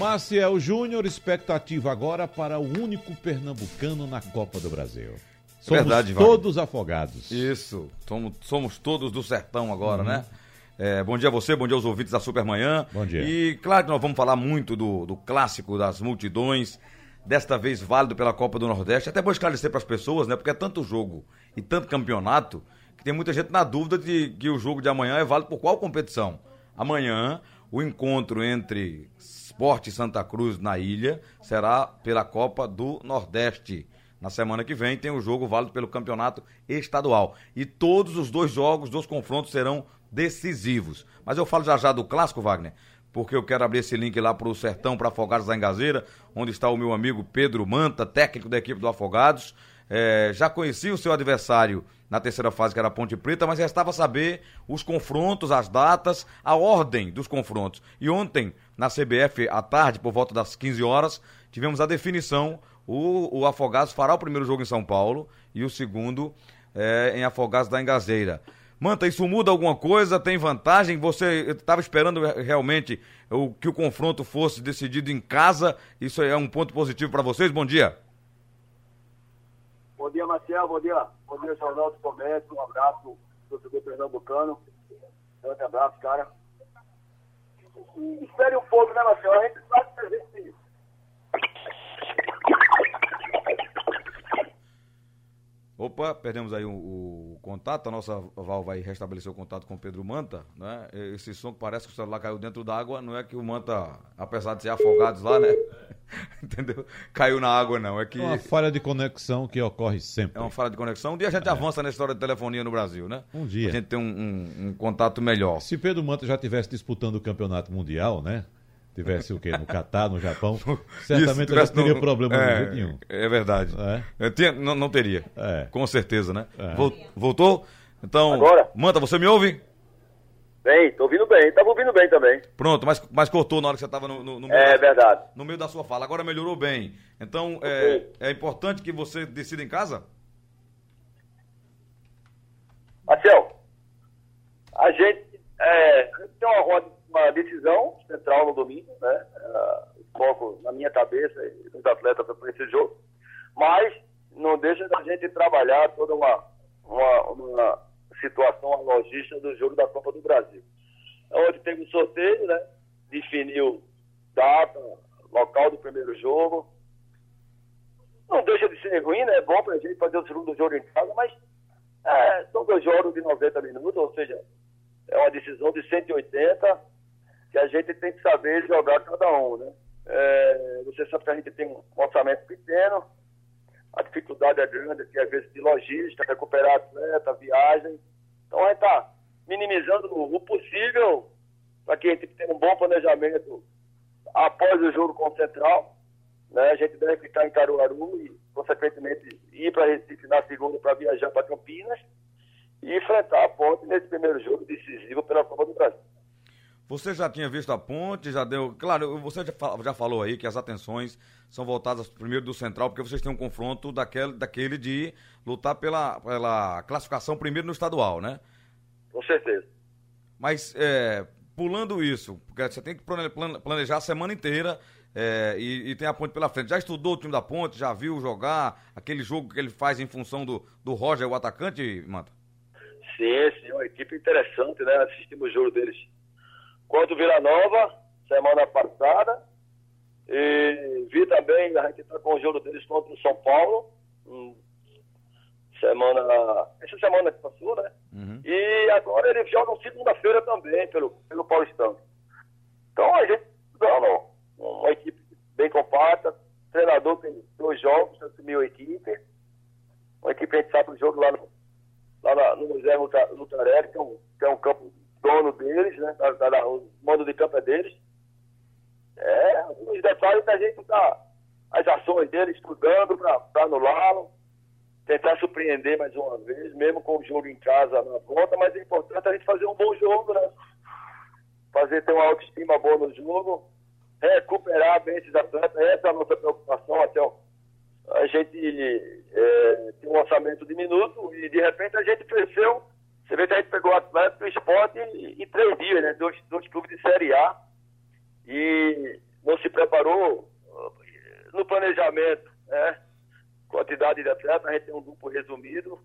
Maciel Júnior, expectativa agora para o único pernambucano na Copa do Brasil. Somos Verdade, todos afogados. Isso, somos, somos todos do sertão agora, né? É, bom dia a você, bom dia aos ouvintes da Supermanhã. Bom dia. E claro que nós vamos falar muito do, do clássico das multidões, desta vez válido pela Copa do Nordeste. Até vou esclarecer para as pessoas, né? Porque é tanto jogo e tanto campeonato que tem muita gente na dúvida de que o jogo de amanhã é válido por qual competição. Amanhã, o encontro entre Sport e Santa Cruz na ilha será pela Copa do Nordeste. Na semana que vem tem o jogo válido pelo campeonato estadual. E todos os dois jogos, dos confrontos serão decisivos. Mas eu falo já já do clássico, Wagner, porque eu quero abrir esse link lá para o Sertão, para Afogados da Engazeira, onde está o meu amigo Pedro Manta, técnico da equipe do Afogados. É, já conheci o seu adversário na terceira fase, que era a Ponte Preta, mas restava saber os confrontos, as datas, a ordem dos confrontos. E ontem, na CBF, à tarde, por volta das 15 horas, tivemos a definição. O, o Afogados fará o primeiro jogo em São Paulo e o segundo é, em Afogados da Engazeira. Manta, isso muda alguma coisa? Tem vantagem? Você estava esperando realmente o, que o confronto fosse decidido em casa? Isso é um ponto positivo para vocês? Bom dia. Bom dia, Marcel. Bom dia, bom dia, Jornal do Comércio. Um abraço, torcedor pernambucano. Grande abraço, cara. E espere um pouco, né, Marcel? A gente sabe que a gente. Opa, perdemos aí o, o contato. A nossa Val vai restabelecer o contato com o Pedro Manta, né? Esse som que parece que o celular caiu dentro d'água, não é que o Manta, apesar de ser afogados lá, né? Entendeu? Caiu na água, não. É que. É uma falha de conexão que ocorre sempre. É uma falha de conexão. Um dia a gente é. avança na história de telefonia no Brasil, né? Um dia. A gente tem um, um, um contato melhor. Se Pedro Manta já estivesse disputando o campeonato mundial, né? Tivesse o quê? No Catar, no Japão, certamente não teria no, problema é, de jeito nenhum. É verdade. É? Tinha, não, não, teria. É. Com certeza, né? É. Voltou? Então, Agora? Manta, você me ouve? Bem, tô ouvindo bem. Tava ouvindo bem também. Pronto, mas, mas cortou na hora que você estava no, no, no, meio É da, verdade. No meio da sua fala. Agora melhorou bem. Então, é, é importante que você decida em casa? Marcel, a gente é, tem uma roda uma decisão central no domingo, né? Uh, foco na minha cabeça e dos atletas para esse jogo. Mas não deixa da gente trabalhar toda uma, uma, uma situação, a logística do jogo da Copa do Brasil. Onde teve o sorteio, né? Definiu data, local do primeiro jogo. Não deixa de ser ruim, né? É bom para a gente fazer o segundo jogo em casa, mas é, são dois jogos de 90 minutos, ou seja, é uma decisão de 180 que a gente tem que saber jogar cada um, né? É, você sabe que a gente tem um orçamento pequeno, a dificuldade é grande, às vezes, de logística, recuperar atleta, viagem. Então, a gente está minimizando o possível para que a gente tenha um bom planejamento após o jogo com o Central. Né? A gente deve ficar em Caruaru e, consequentemente, ir para Recife na segunda para viajar para Campinas e enfrentar a ponte nesse primeiro jogo decisivo pela Copa do Brasil. Você já tinha visto a ponte, já deu. Claro, você já falou aí que as atenções são voltadas primeiro do Central, porque vocês têm um confronto daquele, daquele de lutar pela, pela classificação primeiro no estadual, né? Com certeza. Mas, é, pulando isso, porque você tem que planejar a semana inteira é, e, e, tem a ponte pela frente. Já estudou o time da ponte? Já viu jogar aquele jogo que ele faz em função do, do Roger, o atacante, Manta? Sim, sim, uma equipe interessante, né? Assistimos o jogo deles contra o Vila Nova, semana passada. E vi também, a gente está com o jogo deles contra o São Paulo. Hum, semana. Essa semana que passou, né? Uhum. E agora eles jogam segunda-feira também pelo, pelo Paulistão. Então a gente dando uma equipe bem compacta. Treinador tem dois jogos, assumiu a equipe. Uma equipe a gente sabe o jogo lá no, lá no José Lutarelli, que é um, que é um campo dono deles, né? Da, da, da, o mando de campo é deles. É, os detalhes da gente tá as ações deles estudando para anulá-lo, tentar surpreender mais uma vez, mesmo com o jogo em casa na volta, mas é importante a gente fazer um bom jogo, né? Fazer ter uma autoestima boa no jogo, recuperar bem esses atletas, essa é a nossa preocupação, até a gente é, tem um orçamento diminuto e de repente a gente cresceu você vê que a gente pegou o Atlético e o Esporte em, três dias, né? Dois, dois clubes de Série A. E não se preparou momento, né? Quantidade de atletas, a gente tem um grupo resumido.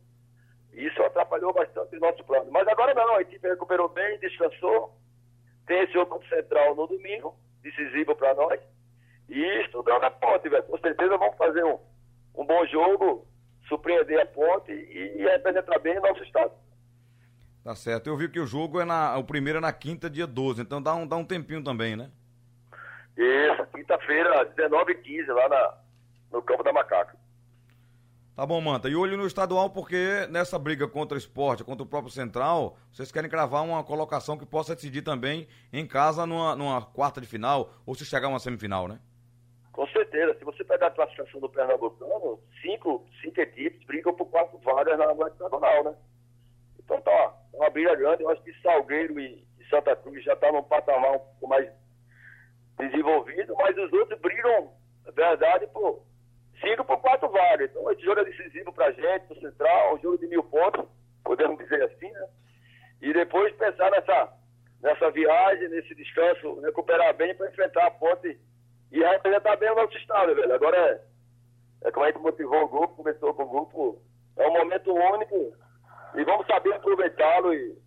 E isso atrapalhou bastante o nosso plano. Mas agora não, a equipe recuperou bem, descansou. Tem esse jogo central no domingo, decisivo para nós. E estudando a ponte, velho. Com certeza vamos fazer um, um bom jogo, surpreender a ponte e, e representar bem o nosso estado. Tá certo. Eu vi que o jogo é na. O primeiro é na quinta, dia 12, então dá um, dá um tempinho também, né? Isso, quinta-feira, 19h15, lá na, no campo da Macaca. Tá bom, Manta. E olho no estadual, porque nessa briga contra o esporte, contra o próprio Central, vocês querem cravar uma colocação que possa decidir também em casa numa, numa quarta de final, ou se chegar a uma semifinal, né? Com certeza. Se você pegar a classificação do Pernambucano, cinco, cinco equipes brigam por quatro vagas na, estadual, né? Então tá, tá uma briga grande. Eu acho que Salgueiro e, Santa Cruz já estão tá num patamar um pouco mais desenvolvido, mas os outros brigam, na verdade, por cinco por quatro vagas. Então, esse jogo é decisivo pra gente, pro Central, um jogo de mil pontos, podemos dizer assim, né? E depois pensar nessa, nessa viagem, nesse descanso, recuperar bem para enfrentar a ponte e representar bem o nosso estado, velho. Agora é, é como a gente motivou o grupo, começou com o grupo, é um momento único e vamos saber aproveitá-lo e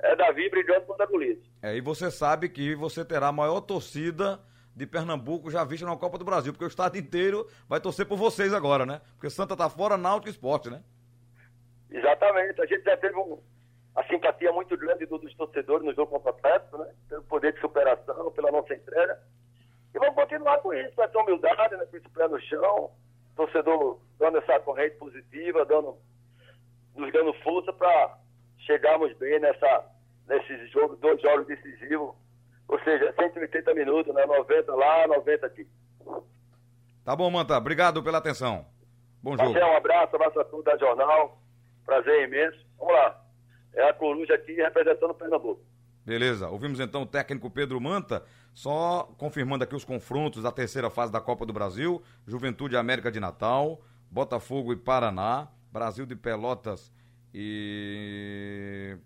é Davi brigando contra a polícia. É, e você sabe que você terá a maior torcida de Pernambuco já vista na Copa do Brasil, porque o estado inteiro vai torcer por vocês agora, né? Porque Santa tá fora, Náutico Esporte, né? Exatamente. A gente já teve um, a simpatia muito grande dos torcedores no jogo contra o Atlético, né? Pelo poder de superação, pela nossa entrega. E vamos continuar com isso, com essa humildade, né? com esse pé no chão, torcedor dando essa corrente positiva, dando, nos dando força para chegarmos bem nessa, nesses jogos, dois jogos decisivos ou seja, 180 minutos, né? 90 lá, 90 aqui. Tá bom, Manta. Obrigado pela atenção. Bom jogo. Marcelo, um abraço, abraço a todos da Jornal. Prazer imenso. Vamos lá. É a Coruja aqui representando Pernambuco. Beleza. Ouvimos então o técnico Pedro Manta, só confirmando aqui os confrontos da terceira fase da Copa do Brasil: Juventude América de Natal, Botafogo e Paraná, Brasil de Pelotas e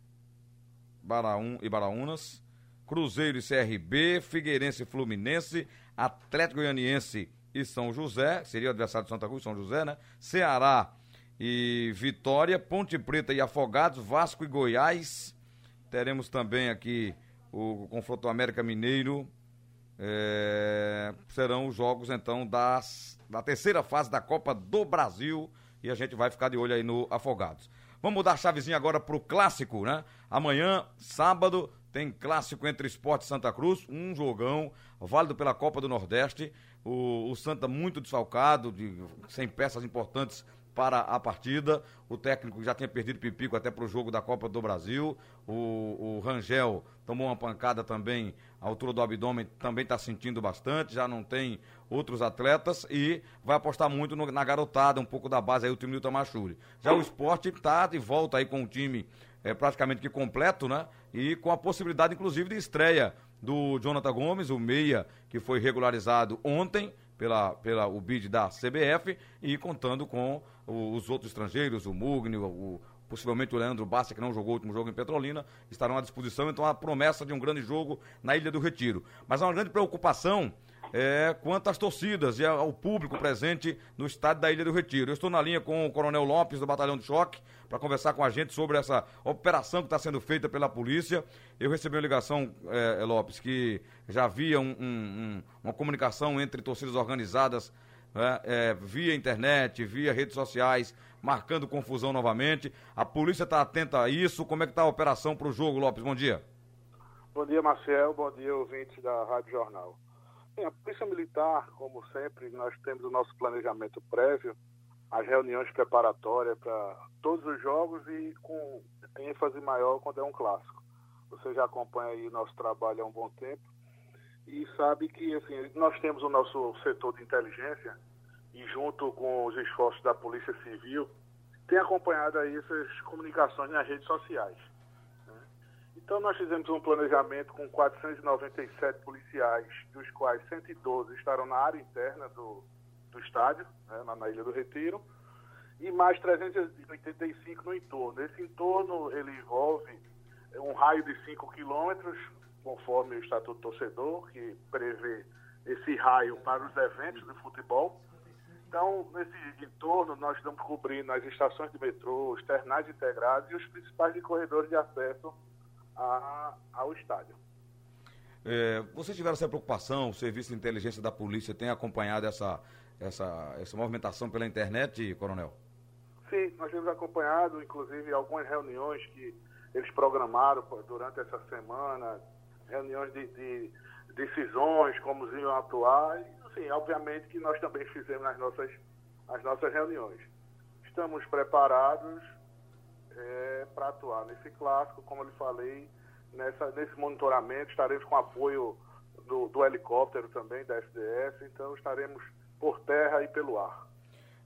Baraún e Baraunas. Cruzeiro e CRB, Figueirense e Fluminense, Atlético Goianiense e São José, seria o adversário de Santa Cruz, São José, né? Ceará e Vitória, Ponte Preta e Afogados, Vasco e Goiás. Teremos também aqui o confronto América Mineiro. É, serão os jogos então das, da terceira fase da Copa do Brasil e a gente vai ficar de olho aí no Afogados. Vamos mudar a chavezinha agora pro clássico, né? Amanhã, sábado, tem clássico entre Esporte e Santa Cruz, um jogão, válido pela Copa do Nordeste. O, o Santa muito desfalcado, de, sem peças importantes para a partida. O técnico já tinha perdido Pipico até para o jogo da Copa do Brasil. O, o Rangel tomou uma pancada também à altura do abdômen, também está sentindo bastante, já não tem outros atletas e vai apostar muito no, na garotada, um pouco da base aí, o time do Tamachuri. Já o esporte está de volta aí com o time é, praticamente que completo, né? E com a possibilidade, inclusive, de estreia do Jonathan Gomes, o meia, que foi regularizado ontem pela, pela o bid da CBF, e contando com os outros estrangeiros, o Mugni, o, o, possivelmente o Leandro Bassi, que não jogou o último jogo em Petrolina, estarão à disposição. Então, a promessa de um grande jogo na Ilha do Retiro. Mas há uma grande preocupação é, quanto às torcidas e ao público presente no estádio da Ilha do Retiro. Eu estou na linha com o Coronel Lopes, do Batalhão de Choque, para conversar com a gente sobre essa operação que está sendo feita pela polícia. Eu recebi uma ligação, é, Lopes, que já havia um, um, uma comunicação entre torcidas organizadas é, é, via internet, via redes sociais, marcando confusão novamente. A polícia está atenta a isso. Como é que está a operação para o jogo, Lopes? Bom dia. Bom dia, Marcel. Bom dia, ouvintes da Rádio Jornal. Sim, a Polícia Militar, como sempre, nós temos o nosso planejamento prévio, as reuniões preparatórias para todos os jogos e com ênfase maior quando é um clássico. Você já acompanha aí nosso trabalho há um bom tempo e sabe que assim, nós temos o nosso setor de inteligência e junto com os esforços da Polícia Civil, tem acompanhado aí essas comunicações nas redes sociais. Então, nós fizemos um planejamento com 497 policiais, dos quais 112 estarão na área interna do, do estádio, né, na, na Ilha do Retiro, e mais 385 no entorno. Esse entorno ele envolve um raio de 5 quilômetros, conforme o Estatuto Torcedor, que prevê esse raio para os eventos de futebol, Então, nesse entorno, nós estamos cobrindo as estações de metrô, os terminais integrados e os principais corredores de acesso a, ao estádio. É, vocês tiveram essa preocupação, o Serviço de Inteligência da Polícia tem acompanhado essa, essa, essa movimentação pela internet, Coronel? Sim, nós temos acompanhado, inclusive, algumas reuniões que eles programaram durante essa semana, reuniões de, de decisões, como iam atuar, e, assim, obviamente que nós também fizemos as nossas, as nossas reuniões. Estamos preparados é, para atuar nesse clássico, como eu lhe falei, nessa, nesse monitoramento, estaremos com apoio do, do helicóptero também, da SDS, então estaremos por terra e pelo ar.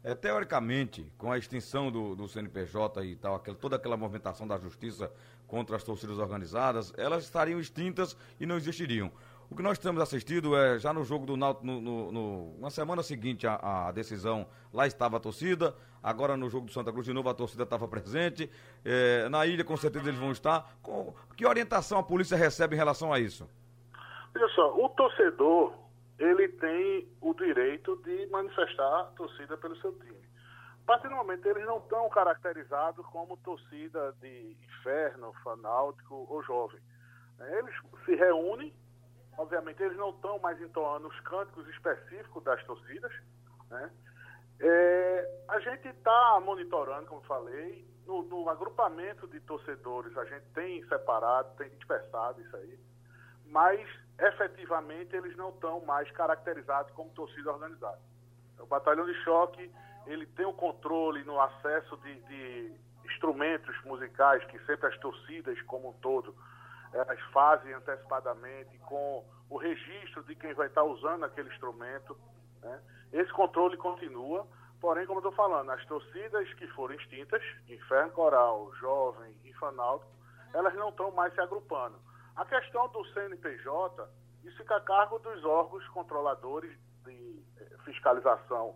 É, teoricamente, com a extinção do, do CNPJ e tal, toda aquela movimentação da justiça contra as torcidas organizadas, elas estariam extintas e não existiriam. O que nós temos assistido é, já no jogo do Náutico, no, no, no, na semana seguinte a, decisão, lá estava a torcida, agora no jogo do Santa Cruz de novo a torcida estava presente, é, na ilha com certeza eles vão estar. Com, que orientação a polícia recebe em relação a isso? Veja só, o torcedor, ele tem o direito de manifestar a torcida pelo seu time. A partir do momento eles não estão caracterizados como torcida de inferno, fanáutico ou jovem. Eles se reúnem Obviamente, eles não estão mais entoando os cânticos específicos das torcidas. Né? É, a gente está monitorando, como falei, no, no, agrupamento de torcedores, a gente tem separado, tem dispersado isso aí, mas efetivamente eles não estão mais caracterizados como torcida organizada. O batalhão de choque ele tem o controle no acesso de, de instrumentos musicais que sempre as torcidas como um todo elas fazem antecipadamente com o registro de quem vai estar usando aquele instrumento. Né? Esse controle continua, porém, como eu estou falando, as torcidas que foram extintas, Inferno Coral, Jovem e Fanalto, elas não estão mais se agrupando. A questão do CNPJ, isso fica a cargo dos órgãos controladores de eh, fiscalização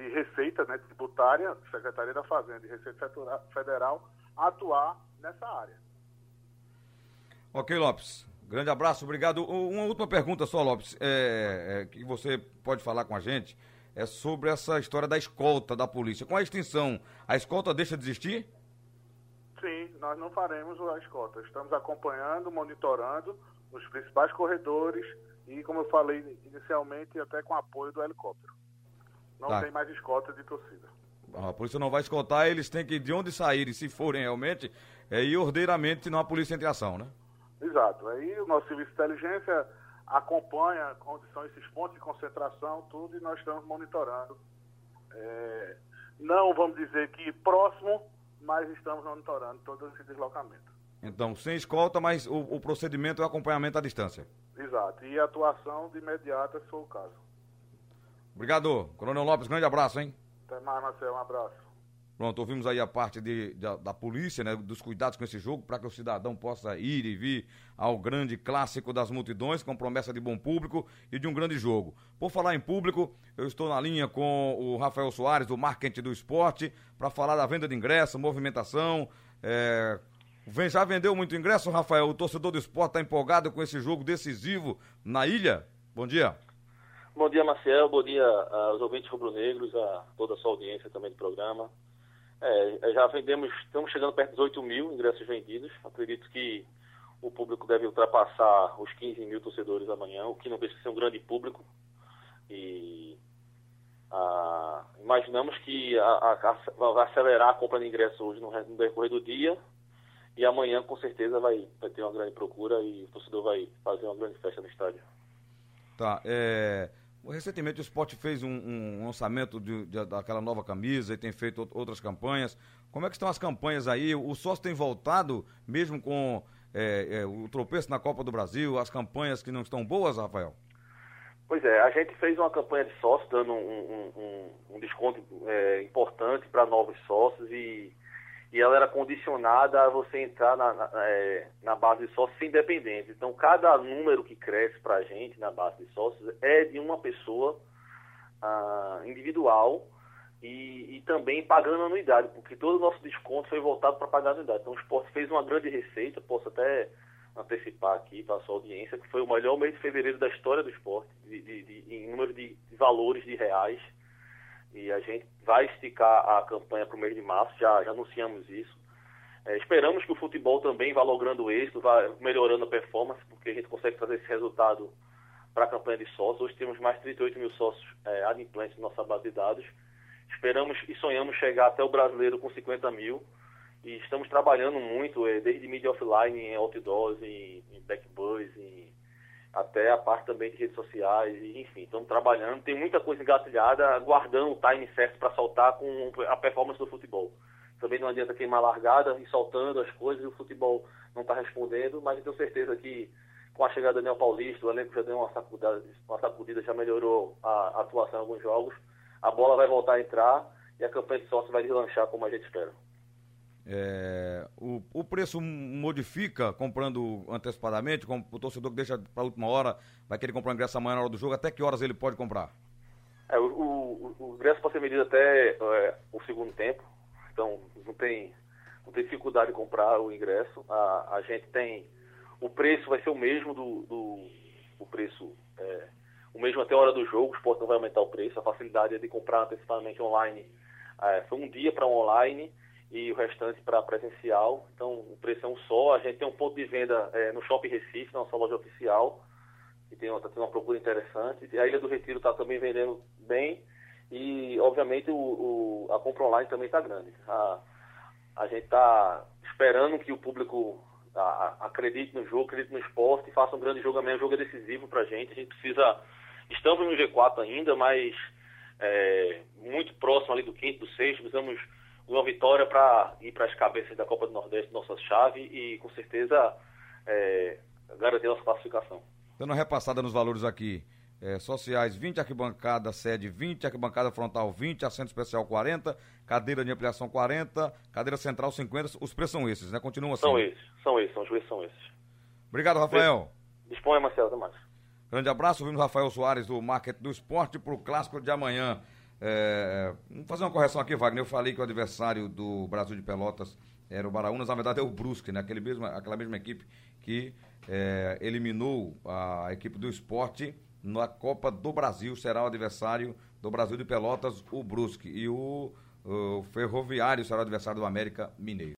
de receita né, tributária, Secretaria da Fazenda e Receita Federal, atuar nessa área. Ok, Lopes. Grande abraço, obrigado. Uma última pergunta só, Lopes, é, é, que você pode falar com a gente, é sobre essa história da escolta da polícia. Com a extinção, a escolta deixa de existir? Sim, nós não faremos a escolta. Estamos acompanhando, monitorando os principais corredores e, como eu falei inicialmente, até com apoio do helicóptero. Não tá. tem mais escolta de torcida. A polícia não vai escoltar, eles têm que, de onde saírem, se forem realmente, é, ir ordeiramente, não a polícia entre ação, né? Exato. Aí o nosso serviço de inteligência acompanha são esses pontos de concentração, tudo, e nós estamos monitorando. É, não vamos dizer que próximo, mas estamos monitorando todo esse deslocamento. Então, sem escolta, mas o, o procedimento é o acompanhamento à distância. Exato. E atuação de imediata, se for o caso. Obrigado. Coronel Lopes, grande abraço, hein? Até mais, Marcelo. Um abraço. Pronto, ouvimos aí a parte de, de da polícia, né, dos cuidados com esse jogo, para que o cidadão possa ir e vir ao grande clássico das multidões, com promessa de bom público e de um grande jogo. Por falar em público, eu estou na linha com o Rafael Soares, do Marketing do Esporte, para falar da venda de ingresso, movimentação. É... Já vendeu muito ingresso, Rafael? O torcedor do esporte está empolgado com esse jogo decisivo na ilha? Bom dia. Bom dia, Marcel. Bom dia aos ouvintes rubro-negros, a toda a sua audiência também do programa. É, já vendemos, estamos chegando perto dos 8 mil ingressos vendidos. Acredito que o público deve ultrapassar os 15 mil torcedores amanhã, o que não deixa de ser um grande público. E ah, imaginamos que a, a, vai acelerar a compra de ingressos hoje no, no decorrer do dia. E amanhã, com certeza, vai, vai ter uma grande procura e o torcedor vai fazer uma grande festa no estádio. Tá. É, Recentemente o esporte fez um, um lançamento de, de, daquela nova camisa e tem feito outras campanhas. Como é que estão as campanhas aí? O sócio tem voltado, mesmo com é, é, o tropeço na Copa do Brasil, as campanhas que não estão boas, Rafael? Pois é, a gente fez uma campanha de sócio dando um, um, um desconto é, importante para novos sócios e e ela era condicionada a você entrar na, na, é, na base de sócios independentes. Então, cada número que cresce para a gente na base de sócios é de uma pessoa ah, individual e, e, também pagando anuidade, porque todo o nosso desconto foi voltado para pagar anuidade. Então, o esporte fez uma grande receita, posso até antecipar aqui para a sua audiência, que foi o melhor mês de fevereiro da história do esporte, de, de, de em número de valores de reais E a gente vai esticar a campanha para o mês de março, já, já anunciamos isso. É, esperamos que o futebol também vá logrando êxito, vá melhorando a performance, porque a gente consegue fazer esse resultado para a campanha de sócios. Hoje temos mais de 38 mil sócios é, adimplentes na nossa base de dados. Esperamos e sonhamos chegar até o brasileiro com 50 mil. E estamos trabalhando muito, é, desde mídia offline, em outdoors, em, em em, até a parte também de redes sociais, enfim, estamos trabalhando. Tem muita coisa engatilhada, aguardando o time certo para soltar com a performance do futebol. Também não adianta queimar largada e soltando as coisas e o futebol não está respondendo, mas eu tenho certeza que com a chegada do Daniel Paulista, o elenco já deu uma sacudida, uma sacudida já melhorou a atuação em alguns jogos. A bola vai voltar a entrar e a campanha de sócio vai deslanchar como a gente espera. É, o, o preço modifica comprando antecipadamente, como o torcedor que deixa para a última hora, vai querer comprar o ingresso amanhã na hora do jogo, até que horas ele pode comprar? É, o, o, o, ingresso pode ser medido até é, o segundo tempo, então não tem, não tem dificuldade de comprar o ingresso. A, a gente tem. O preço vai ser o mesmo do, do o preço. É, o mesmo até a hora do jogo, o esporte não vai aumentar o preço, a facilidade é de comprar antecipadamente online. É, foi um dia para online e o restante para presencial. Então o preço é um só. A gente tem um ponto de venda é, no Shopping Recife, nossa loja oficial, que tem, tá tendo uma procura interessante. A Ilha do Retiro está também vendendo bem. E obviamente o, o a compra online também está grande. A, a gente está esperando que o público a, a, acredite no jogo, acredite no esporte faça um grande jogo amanhã. O jogo é decisivo para a gente. A gente precisa. Estamos no G4 ainda, mas é, muito próximo ali do quinto, do sexto. Precisamos uma vitória para ir para as cabeças da Copa do Nordeste, nossa chave, e com certeza é, garantir nossa classificação. Dando uma repassada nos valores aqui. É, sociais 20, arquibancada sede 20, arquibancada frontal 20, assento especial 40, cadeira de ampliação 40, cadeira central 50. Os preços são esses, né? Continua assim. São esses, são esses, são os preços são esses. Obrigado, Rafael. Disponha, Marcelo, até mais. Grande abraço, vimos Rafael Soares do Market do Esporte para o clássico de amanhã. É, vamos fazer uma correção aqui, Wagner. Eu falei que o adversário do Brasil de Pelotas era o Baraunas, na verdade é o Brusque, né? Aquele mesmo, aquela mesma equipe que é, eliminou a equipe do esporte na Copa do Brasil. Será o adversário do Brasil de Pelotas, o Brusque. E o, o Ferroviário será o adversário do América Mineiro.